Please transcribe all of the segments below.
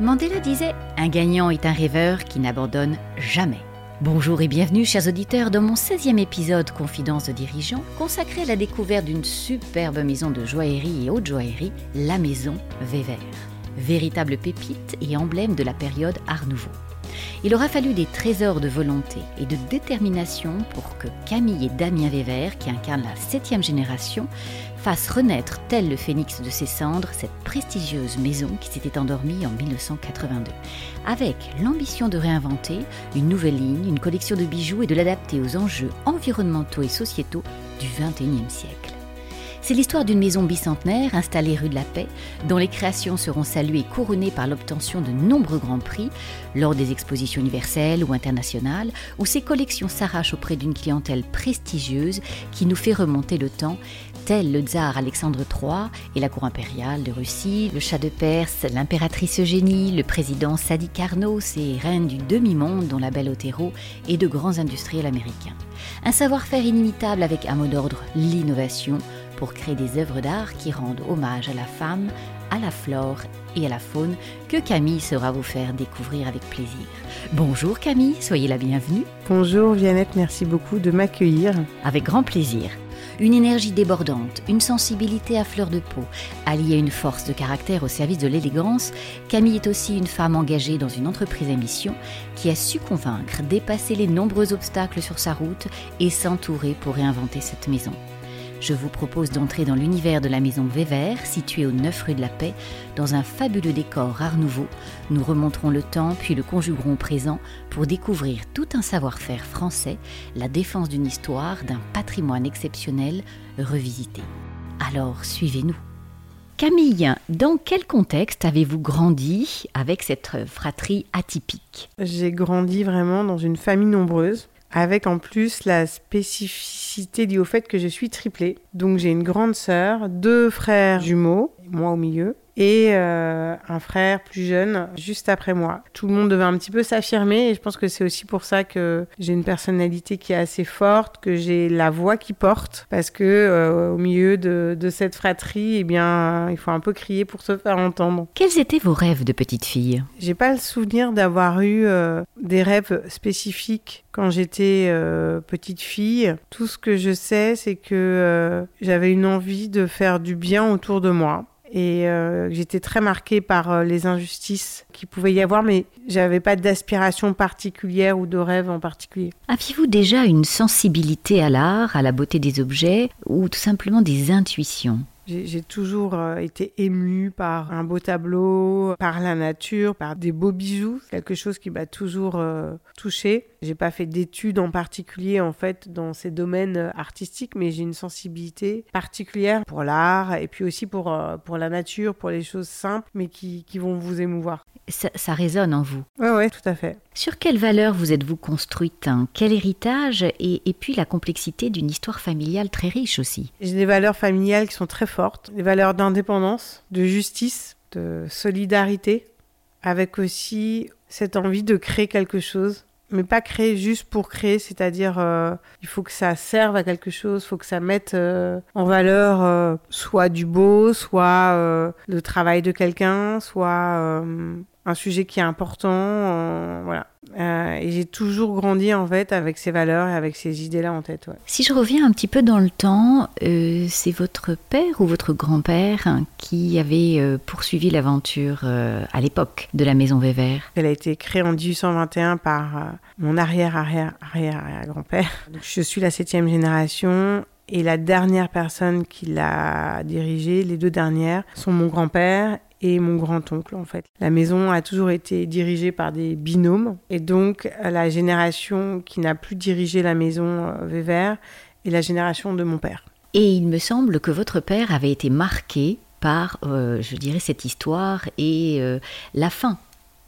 Mandela disait Un gagnant est un rêveur qui n'abandonne jamais. Bonjour et bienvenue, chers auditeurs, dans mon 16e épisode Confidence de dirigeants, consacré à la découverte d'une superbe maison de joaillerie et haute joaillerie, la maison Vévert. Véritable pépite et emblème de la période Art Nouveau. Il aura fallu des trésors de volonté et de détermination pour que Camille et Damien Vévert, qui incarnent la septième génération, fassent renaître, tel le phénix de ses cendres, cette prestigieuse maison qui s'était endormie en 1982, avec l'ambition de réinventer une nouvelle ligne, une collection de bijoux et de l'adapter aux enjeux environnementaux et sociétaux du XXIe siècle. C'est l'histoire d'une maison bicentenaire installée rue de la Paix, dont les créations seront saluées et couronnées par l'obtention de nombreux grands prix lors des expositions universelles ou internationales, où ces collections s'arrachent auprès d'une clientèle prestigieuse qui nous fait remonter le temps, tel le tsar Alexandre III et la cour impériale de Russie, le chat de Perse, l'impératrice Eugénie, le président Sadi Carnot, ces reines du demi-monde dont la belle Otero et de grands industriels américains. Un savoir-faire inimitable avec un mot d'ordre, l'innovation, pour créer des œuvres d'art qui rendent hommage à la femme, à la flore et à la faune que Camille saura vous faire découvrir avec plaisir. Bonjour Camille, soyez la bienvenue. Bonjour Viannette, merci beaucoup de m'accueillir. Avec grand plaisir. Une énergie débordante, une sensibilité à fleur de peau, alliée à une force de caractère au service de l'élégance, Camille est aussi une femme engagée dans une entreprise à mission qui a su convaincre, dépasser les nombreux obstacles sur sa route et s'entourer pour réinventer cette maison. Je vous propose d'entrer dans l'univers de la maison Vévert, située au 9 rue de la Paix, dans un fabuleux décor art nouveau. Nous remonterons le temps puis le conjuguerons présent pour découvrir tout un savoir-faire français, la défense d'une histoire, d'un patrimoine exceptionnel revisité. Alors, suivez-nous. Camille, dans quel contexte avez-vous grandi avec cette fratrie atypique? J'ai grandi vraiment dans une famille nombreuse avec en plus la spécificité liée au fait que je suis triplée. Donc j'ai une grande sœur, deux frères jumeaux, moi au milieu, et euh, un frère plus jeune juste après moi. Tout le monde devait un petit peu s'affirmer et je pense que c'est aussi pour ça que j'ai une personnalité qui est assez forte, que j'ai la voix qui porte parce que euh, au milieu de, de, cette fratrie, eh bien, il faut un peu crier pour se faire entendre. Quels étaient vos rêves de petite fille? J'ai pas le souvenir d'avoir eu euh, des rêves spécifiques quand j'étais petite fille. Tout ce que je sais, c'est que j'avais une envie de faire du bien autour de moi et euh, j'étais très marquée par euh, les injustices qu'il pouvait y avoir, mais j'avais pas d'aspiration particulière ou de rêve en particulier. Aviez-vous déjà une sensibilité à l'art, à la beauté des objets, ou tout simplement des intuitions? J'ai toujours euh, été émue par un beau tableau, par la nature, par des beaux bijoux, quelque chose qui m'a toujours euh, touchée. J'ai pas fait d'études en particulier en fait dans ces domaines euh, artistiques, mais j'ai une sensibilité particulière pour l'art et puis aussi pour, pour la nature, pour les choses simples, mais qui, qui vont vous émouvoir. Ça, ça, résonne en vous. Oui, oui, tout à fait. Sur quelles valeurs vous êtes-vous construite hein? Quel héritage? Et, et, puis la complexité d'une histoire familiale très riche aussi J'ai des valeurs familiales qui sont très fortes, des valeurs d'indépendance, de justice, de solidarité, avec aussi cette envie de créer quelque chose mais pas créer juste pour créer, c'est-à-dire euh, il faut que ça serve à quelque chose, faut que ça mette euh, en valeur euh, soit du beau, soit le travail de quelqu'un, soit un sujet qui est important, euh, voilà. Euh, et j'ai toujours grandi en fait avec ces valeurs et avec ces idées-là en tête. Ouais. Si je reviens un petit peu dans le temps, euh, c'est votre père ou votre grand-père hein, qui avait poursuivi l'aventure à l'époque de la maison Vévert Elle a été créée en 1821 par mon arrière-arrière-arrière-grand-père. Je suis la septième génération et la dernière personne qui l'a dirigée, les deux dernières, sont mon grand-père et mon grand-oncle en fait. La maison a toujours été dirigée par des binômes et donc la génération qui n'a plus dirigé la maison euh, Vévert est la génération de mon père. Et il me semble que votre père avait été marqué par, euh, je dirais, cette histoire et euh, la fin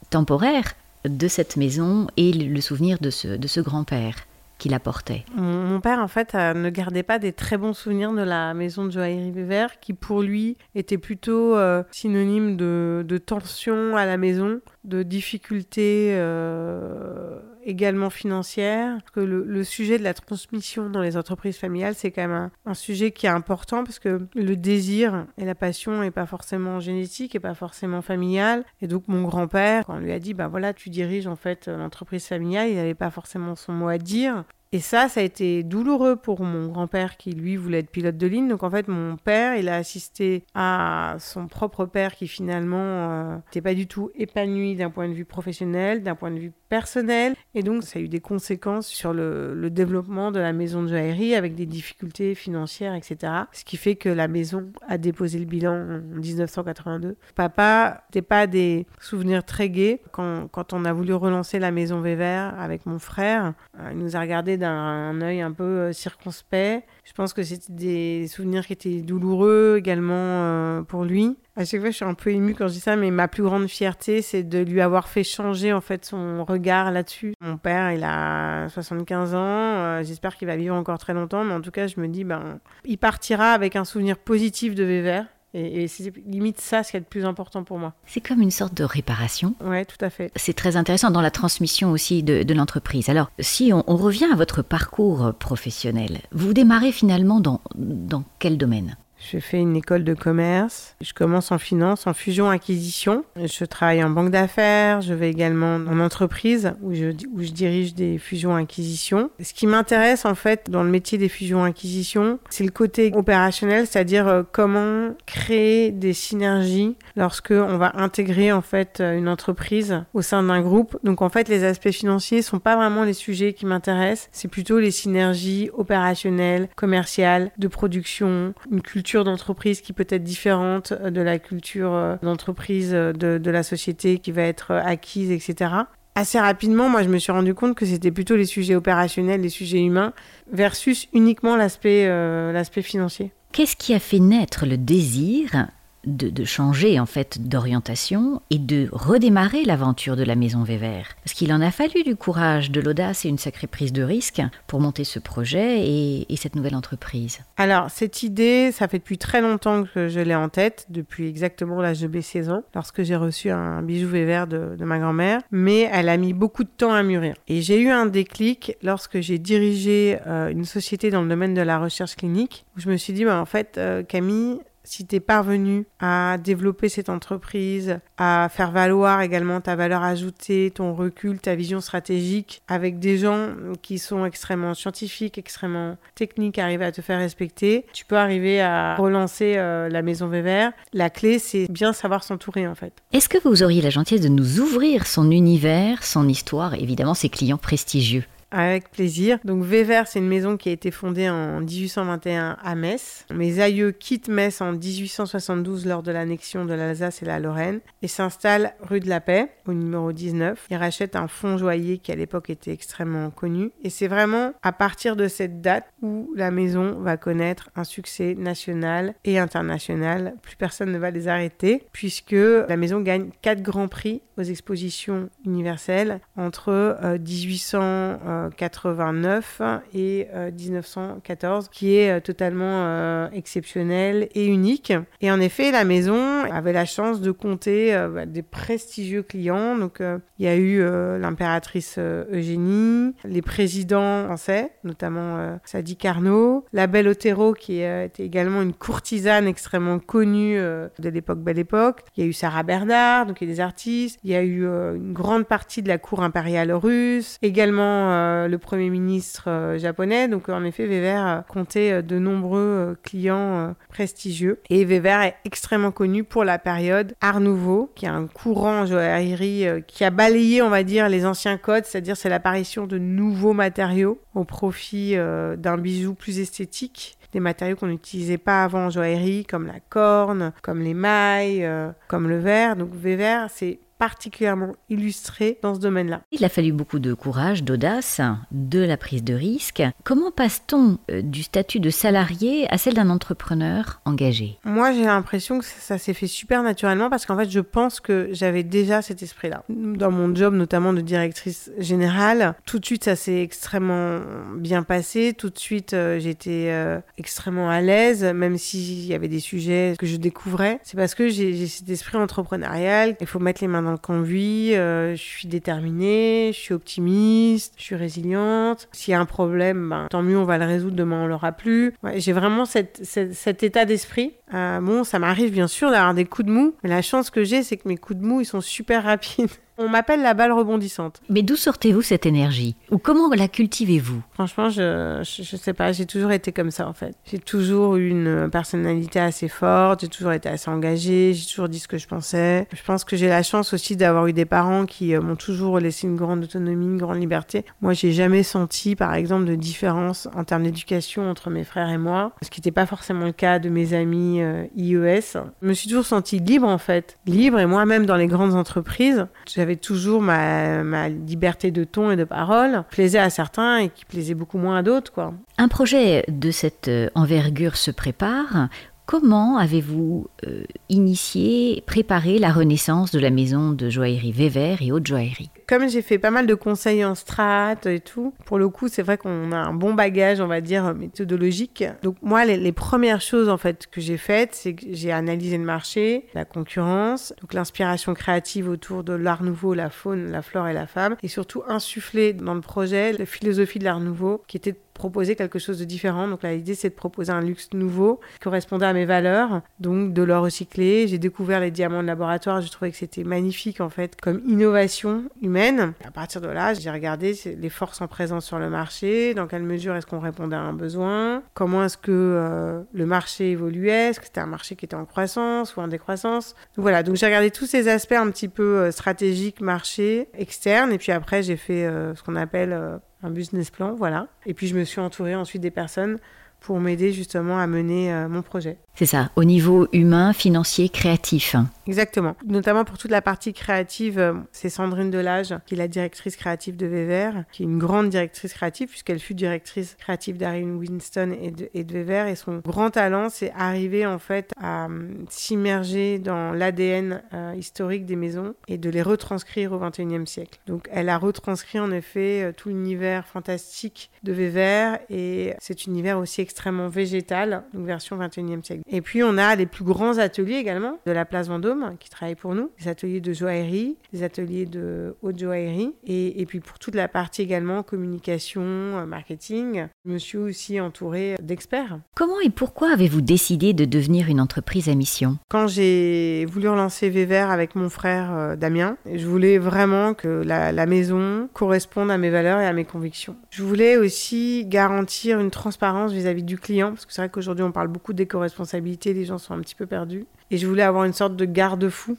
temporaire de cette maison et le souvenir de ce, de ce grand-père qu'il apportait. Mon, père, en fait, euh, ne gardait pas des très bons souvenirs de la maison de joaillerie Vévert, qui pour lui était plutôt euh, synonyme de, tension à la maison, de difficultés euh, également financières. que le, sujet de la transmission dans les entreprises familiales, c'est quand même un, sujet qui est important parce que le désir et la passion n'est pas forcément génétique et pas forcément familial. Et donc mon grand-père, quand on lui a dit, bah voilà, tu diriges en fait l'entreprise familiale, il n'avait pas forcément son mot à dire. Et ça, ça a été douloureux pour mon grand-père qui, lui, voulait être pilote de ligne. Donc, en fait, mon père, il a assisté à son propre père qui, finalement, n'était euh, pas du tout épanoui d'un point de vue professionnel, d'un point de vue personnel. Et donc, ça a eu des conséquences sur le, développement de la maison de joaillerie avec des difficultés financières, etc. Ce qui fait que la maison a déposé le bilan en 1982. Papa n'était pas des souvenirs très gais. Quand, quand on a voulu relancer la maison Vévert avec mon frère, euh, il nous a regardé d'un œil un peu euh, circonspect. Je pense que c'était des souvenirs qui étaient douloureux également euh, pour lui. À chaque fois, je suis un peu émue quand je dis ça, mais ma plus grande fierté, c'est de lui avoir fait changer en fait son regard là-dessus. Mon père, il a 75 ans. Euh, j'espère qu'il va vivre encore très longtemps, mais en tout cas, je me dis, ben, il partira avec un souvenir positif de Vévert. Et, c'est limite ça ce qui est le plus important pour moi. C'est comme une sorte de réparation. Oui, tout à fait. C'est très intéressant dans la transmission aussi de, l'entreprise. Alors, si on, revient à votre parcours professionnel, vous démarrez finalement dans, dans quel domaine? Je fais une école de commerce. Je commence en finance, en fusion-acquisition. Je travaille en banque d'affaires. Je vais également en entreprise où je, où je dirige des fusions-acquisitions. Ce qui m'intéresse en fait dans le métier des fusions-acquisitions, c'est le côté opérationnel, c'est-à-dire euh, comment créer des synergies lorsque on va intégrer en fait euh, une entreprise au sein d'un groupe. Donc en fait, les aspects financiers sont pas vraiment les sujets qui m'intéressent. C'est plutôt les synergies opérationnelles, commerciales, de production, une culture d'entreprise qui peut être différente euh, de la culture euh, d'entreprise euh, de, la société qui va être acquise, etc. Assez rapidement, moi, je me suis rendu compte que c'était plutôt les sujets opérationnels, les sujets humains, versus uniquement l'aspect l'aspect financier. Qu'est-ce qui a fait naître le désir de, changer en fait d'orientation et de redémarrer l'aventure de la maison Vévert. Parce qu'il en a fallu du courage, de l'audace et une sacrée prise de risque pour monter ce projet et, cette nouvelle entreprise. Alors cette idée, ça fait depuis très longtemps que je l'ai en tête, depuis exactement l'âge de mes 16 ans, lorsque j'ai reçu un bijou Vévert de, ma grand-mère, mais elle a mis beaucoup de temps à mûrir. Et j'ai eu un déclic lorsque j'ai dirigé euh, une société dans le domaine de la recherche clinique, où je me suis dit, bah, en fait, euh, Camille, si tu es parvenu à développer cette entreprise, à faire valoir également ta valeur ajoutée, ton recul, ta vision stratégique avec des gens qui sont extrêmement scientifiques, extrêmement techniques, arriver à te faire respecter, tu peux arriver à relancer euh, la maison Vévert. La clé, c'est bien savoir s'entourer en fait. Est-ce que vous auriez la gentillesse de nous ouvrir son univers, son histoire, évidemment ses clients prestigieux avec plaisir. Donc Vévert, c'est une maison qui a été fondée en 1821 à Metz. Mes aïeux quittent Metz en 1872 lors de l'annexion de l'Alsace et la Lorraine et s'installent rue de la Paix au numéro 19. Ils rachètent un fonds joaillier qui à l'époque était extrêmement connu. Et c'est vraiment à partir de cette date où la maison va connaître un succès national et international. Plus personne ne va les arrêter puisque la maison gagne 4 grands prix aux expositions universelles entre euh, 1800... 89 et euh, 1914, qui est euh, totalement euh, exceptionnel et unique. Et en effet, la maison avait la chance de compter bah, des prestigieux clients. Donc, il y a eu l'impératrice Eugénie, les présidents français, notamment Sadi Carnot, la belle Otero, qui était également une courtisane extrêmement connue de l'époque Belle Époque. Il y a eu Sarah Bernard, donc il y a des artistes. Il y a eu une grande partie de la cour impériale russe, également le premier ministre euh, japonais. Donc en effet, Weber comptait de nombreux clients prestigieux. Et Weber est extrêmement connu pour la période Art Nouveau, qui est un courant joaillerie qui a balayé, on va dire, les anciens codes, c'est-à-dire c'est l'apparition de nouveaux matériaux au profit d'un bijou plus esthétique des matériaux qu'on n'utilisait pas avant en joaillerie, comme la corne, comme les mailles, comme le verre. Donc Weber, c'est particulièrement illustré dans ce domaine-là. Il a fallu beaucoup de courage, d'audace, de la prise de risque. Comment passe-t-on euh, du statut de salarié à celle d'un entrepreneur engagé? Moi, j'ai l'impression que ça, s'est fait super naturellement parce qu'en fait, je pense que j'avais déjà cet esprit-là. Dans mon job, notamment de directrice générale, tout de suite, ça s'est extrêmement bien passé. Tout de suite, euh, j'étais euh, extrêmement à l'aise, même s'il y avait des sujets que je découvrais. C'est parce que j'ai cet esprit entrepreneurial. Il faut mettre les mains dans dans le conduit, euh, je suis déterminée, je suis optimiste, je suis résiliente. S'il y a un problème, ben, tant mieux, on va le résoudre, demain on l'aura plus. J'ai vraiment cet état d'esprit. Euh, bon, ça m'arrive bien sûr d'avoir des coups de mou, mais la chance que j'ai, c'est que mes coups de mou, ils sont super rapides. On m'appelle la balle rebondissante. Mais d'où sortez-vous cette énergie? Ou comment la cultivez-vous? Franchement, je, je, je sais pas, j'ai toujours été comme ça en fait. J'ai toujours eu une personnalité assez forte, j'ai toujours été assez engagée, j'ai toujours dit ce que je pensais. Je pense que j'ai la chance aussi d'avoir eu des parents qui euh, m'ont toujours laissé une grande autonomie, une grande liberté. Moi, j'ai jamais senti par exemple de différence en termes d'éducation entre mes frères et moi, ce qui n'était pas forcément le cas de mes amis euh, IES. Je me suis toujours sentie libre en fait, libre et moi-même dans les grandes entreprises, j'avais toujours ma, ma liberté de ton et de parole, plaisait à certains et qui plaisait beaucoup moins à d'autres quoi. Un projet de cette euh, envergure se prépare. Comment avez-vous euh, initié, préparé la renaissance de la maison de joaillerie Vévert et haute joaillerie? Comme j'ai fait pas mal de conseils en strat et tout, pour le coup, c'est vrai qu'on a un bon bagage, on va dire, méthodologique. Donc moi, les, premières choses en fait que j'ai faites, c'est que j'ai analysé le marché, la concurrence, donc l'inspiration créative autour de l'art nouveau, la faune, la flore et la femme, et surtout insuffler dans le projet la philosophie de l'art nouveau, qui était de proposer quelque chose de différent. Donc là, l'idée, c'est de proposer un luxe nouveau qui correspondait à mes valeurs, donc de l'or recyclé. J'ai découvert les diamants de laboratoire, je trouvais que c'était magnifique en fait comme innovation humaine. À partir de là, j'ai regardé les forces en présence sur le marché, dans quelle mesure est-ce qu'on répondait à un besoin, comment est-ce que euh, le marché évoluait, est-ce que c'était un marché qui était en croissance ou en décroissance. Donc voilà, donc j'ai regardé tous ces aspects un petit peu euh, stratégiques, marché, externe, et puis après j'ai fait euh, ce qu'on appelle un business plan, voilà. Et puis je me suis entourée ensuite des personnes pour m'aider justement à mener mon projet. C'est ça, au niveau humain, financier, créatif. Exactement. Notamment pour toute la partie créative, euh, c'est Sandrine Delage, qui est la directrice créative de Wever, qui est une grande directrice créative, puisqu'elle fut directrice créative d'Ariane Winston et de, et de Wever. Et son grand talent, c'est arriver en fait à euh, s'immerger dans l'ADN euh, historique des maisons et de les retranscrire au XXIe siècle. Donc elle a retranscrit en effet tout l'univers fantastique de Wever et cet univers aussi extrêmement végétal, donc version 21e siècle. Et puis on a les plus grands ateliers également de la place Vendôme qui travaillent pour nous, des ateliers de joaillerie, des ateliers de haute joaillerie et, et puis pour toute la partie également communication, euh, marketing, je me suis aussi entourée d'experts. Comment et pourquoi avez-vous décidé de devenir une entreprise à mission? Quand j'ai voulu relancer Vévert avec mon frère euh, Damien, je voulais vraiment que la, la maison corresponde à mes valeurs et à mes convictions. Je voulais aussi garantir une transparence vis-à-vis du client, parce que c'est vrai qu'aujourd'hui on parle beaucoup d'éco-responsabilité, les gens sont un petit peu perdus. Et je voulais avoir une sorte de garde-fou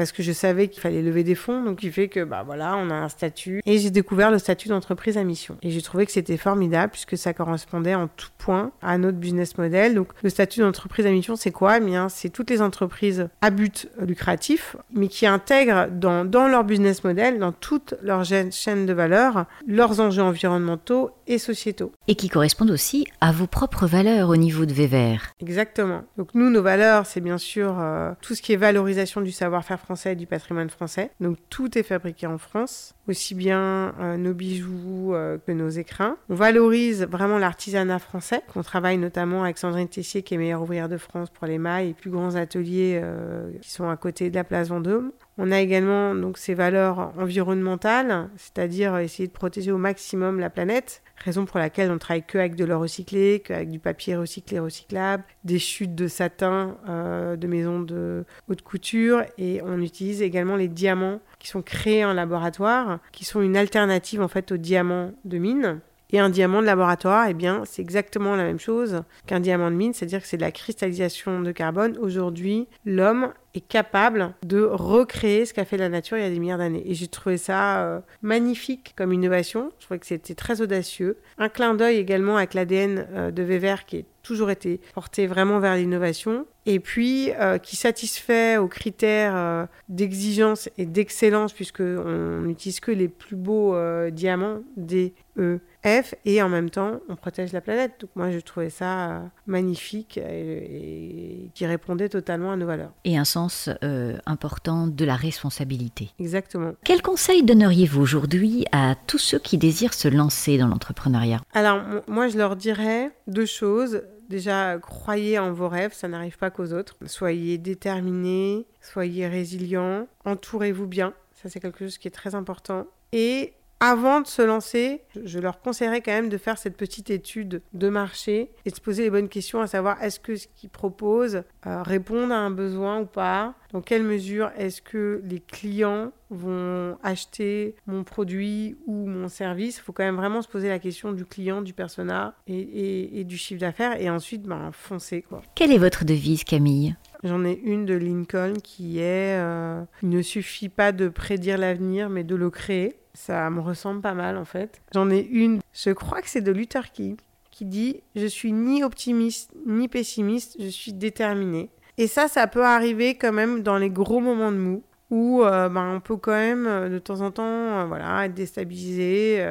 parce que je savais qu'il fallait lever des fonds, donc qui fait que bah voilà, on a un statut et j'ai découvert le statut d'entreprise à mission et j'ai trouvé que c'était formidable puisque ça correspondait en tout point à notre business model. Donc le statut d'entreprise à mission, c'est quoi? Eh bien, c'est toutes les entreprises à but lucratif, mais qui intègrent dans, dans leur business model, dans toute leur chaîne de valeur, leurs enjeux environnementaux et sociétaux. Et qui correspondent aussi à vos propres valeurs au niveau de Vévert. Exactement. Donc nous, nos valeurs, c'est bien sûr euh, tout ce qui est valorisation du savoir-faire français du patrimoine français. Donc tout est fabriqué en France, aussi bien euh, nos bijoux euh, que nos écrins. On valorise vraiment l'artisanat français, qu'on travaille notamment avec Sandrine Tessier, qui est meilleure ouvrière de France pour les mailles et plus grands ateliers euh, qui sont à côté de la place Vendôme. On a également donc ces valeurs environnementales, c'est-à-dire essayer de protéger au maximum la planète, raison pour laquelle on travaille que avec de l'or recyclé, qu'avec du papier recyclé recyclable, des chutes de satin euh, de maisons de haute couture et on utilise également les diamants qui sont créés en laboratoire, qui sont une alternative en fait aux diamants de mine. Et un diamant de laboratoire, eh bien, c'est exactement la même chose qu'un diamant de mine, c'est-à-dire que c'est de la cristallisation de carbone. Aujourd'hui, l'homme est capable de recréer ce qu'a fait la nature il y a des milliards d'années. Et j'ai trouvé ça euh, magnifique comme innovation. Je trouvais que c'était très audacieux. Un clin d'œil également avec l'ADN euh, de Wever qui est toujours été porté vraiment vers l'innovation et puis euh, qui satisfait aux critères d'exigence et d'excellence puisque on n'utilise que les plus beaux diamants D E F et en même temps on protège la planète donc moi je trouvais ça euh, magnifique et, et, qui répondait totalement à nos valeurs Et un sens euh, important de la responsabilité. exactement Quel conseil donneriez-vous aujourd'hui à tous ceux qui désirent se lancer dans l'entrepreneuriat? Alors moi je leur dirais deux choses Déjà, croyez en vos rêves, ça n'arrive pas qu'aux autres. Soyez déterminés, soyez résilients, entourez-vous bien. Ça, c'est quelque chose qui est très important. Et avant de se lancer, je leur conseillerais quand même de faire cette petite étude de marché et de se poser les bonnes questions, à savoir est-ce que ce qu'ils proposent euh, répond à un besoin ou pas? Dans quelle mesure est-ce que les clients vont acheter mon produit ou mon service? Il faut quand même vraiment se poser la question du client, du persona et, du chiffre d'affaires et ensuite ben, foncer. Quoi. Quelle est votre devise, Camille? J'en ai une de Lincoln qui est euh, Il ne suffit pas de prédire l'avenir, mais de le créer. Ça me ressemble pas mal en fait. J'en ai une, je crois que c'est de Luther King, qui dit Je suis ni optimiste ni pessimiste, je suis déterminé. Et ça, ça peut arriver quand même dans les gros moments de mou, où euh, ben, on peut quand même euh, de temps en temps euh, voilà, être déstabilisé.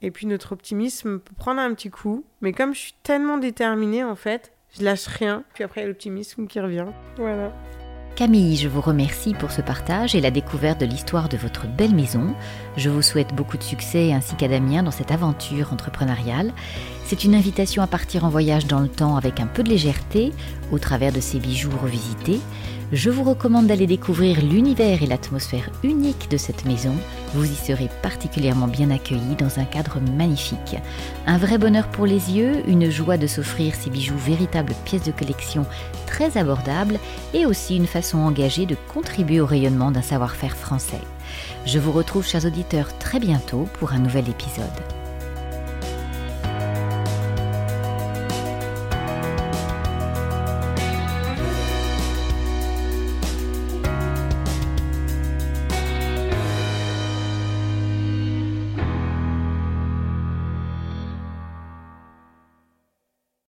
et puis notre optimisme peut prendre un petit coup. Mais comme je suis tellement déterminée en fait, je lâche rien. Puis après, il y a l'optimisme qui revient. Voilà. Camille, je vous remercie pour ce partage et la découverte de l'histoire de votre belle maison. Je vous souhaite beaucoup de succès ainsi qu'à Damien dans cette aventure entrepreneuriale. C'est une invitation à partir en voyage dans le temps avec un peu de légèreté au travers de ces bijoux revisités. Je vous recommande d'aller découvrir l'univers et l'atmosphère unique de cette maison. Vous y serez particulièrement bien accueillis dans un cadre magnifique. Un vrai bonheur pour les yeux, une joie de s'offrir ces bijoux véritables pièces de collection très abordables et aussi une façon engagée de contribuer au rayonnement d'un savoir-faire français. Je vous retrouve, chers auditeurs, très bientôt pour un nouvel épisode.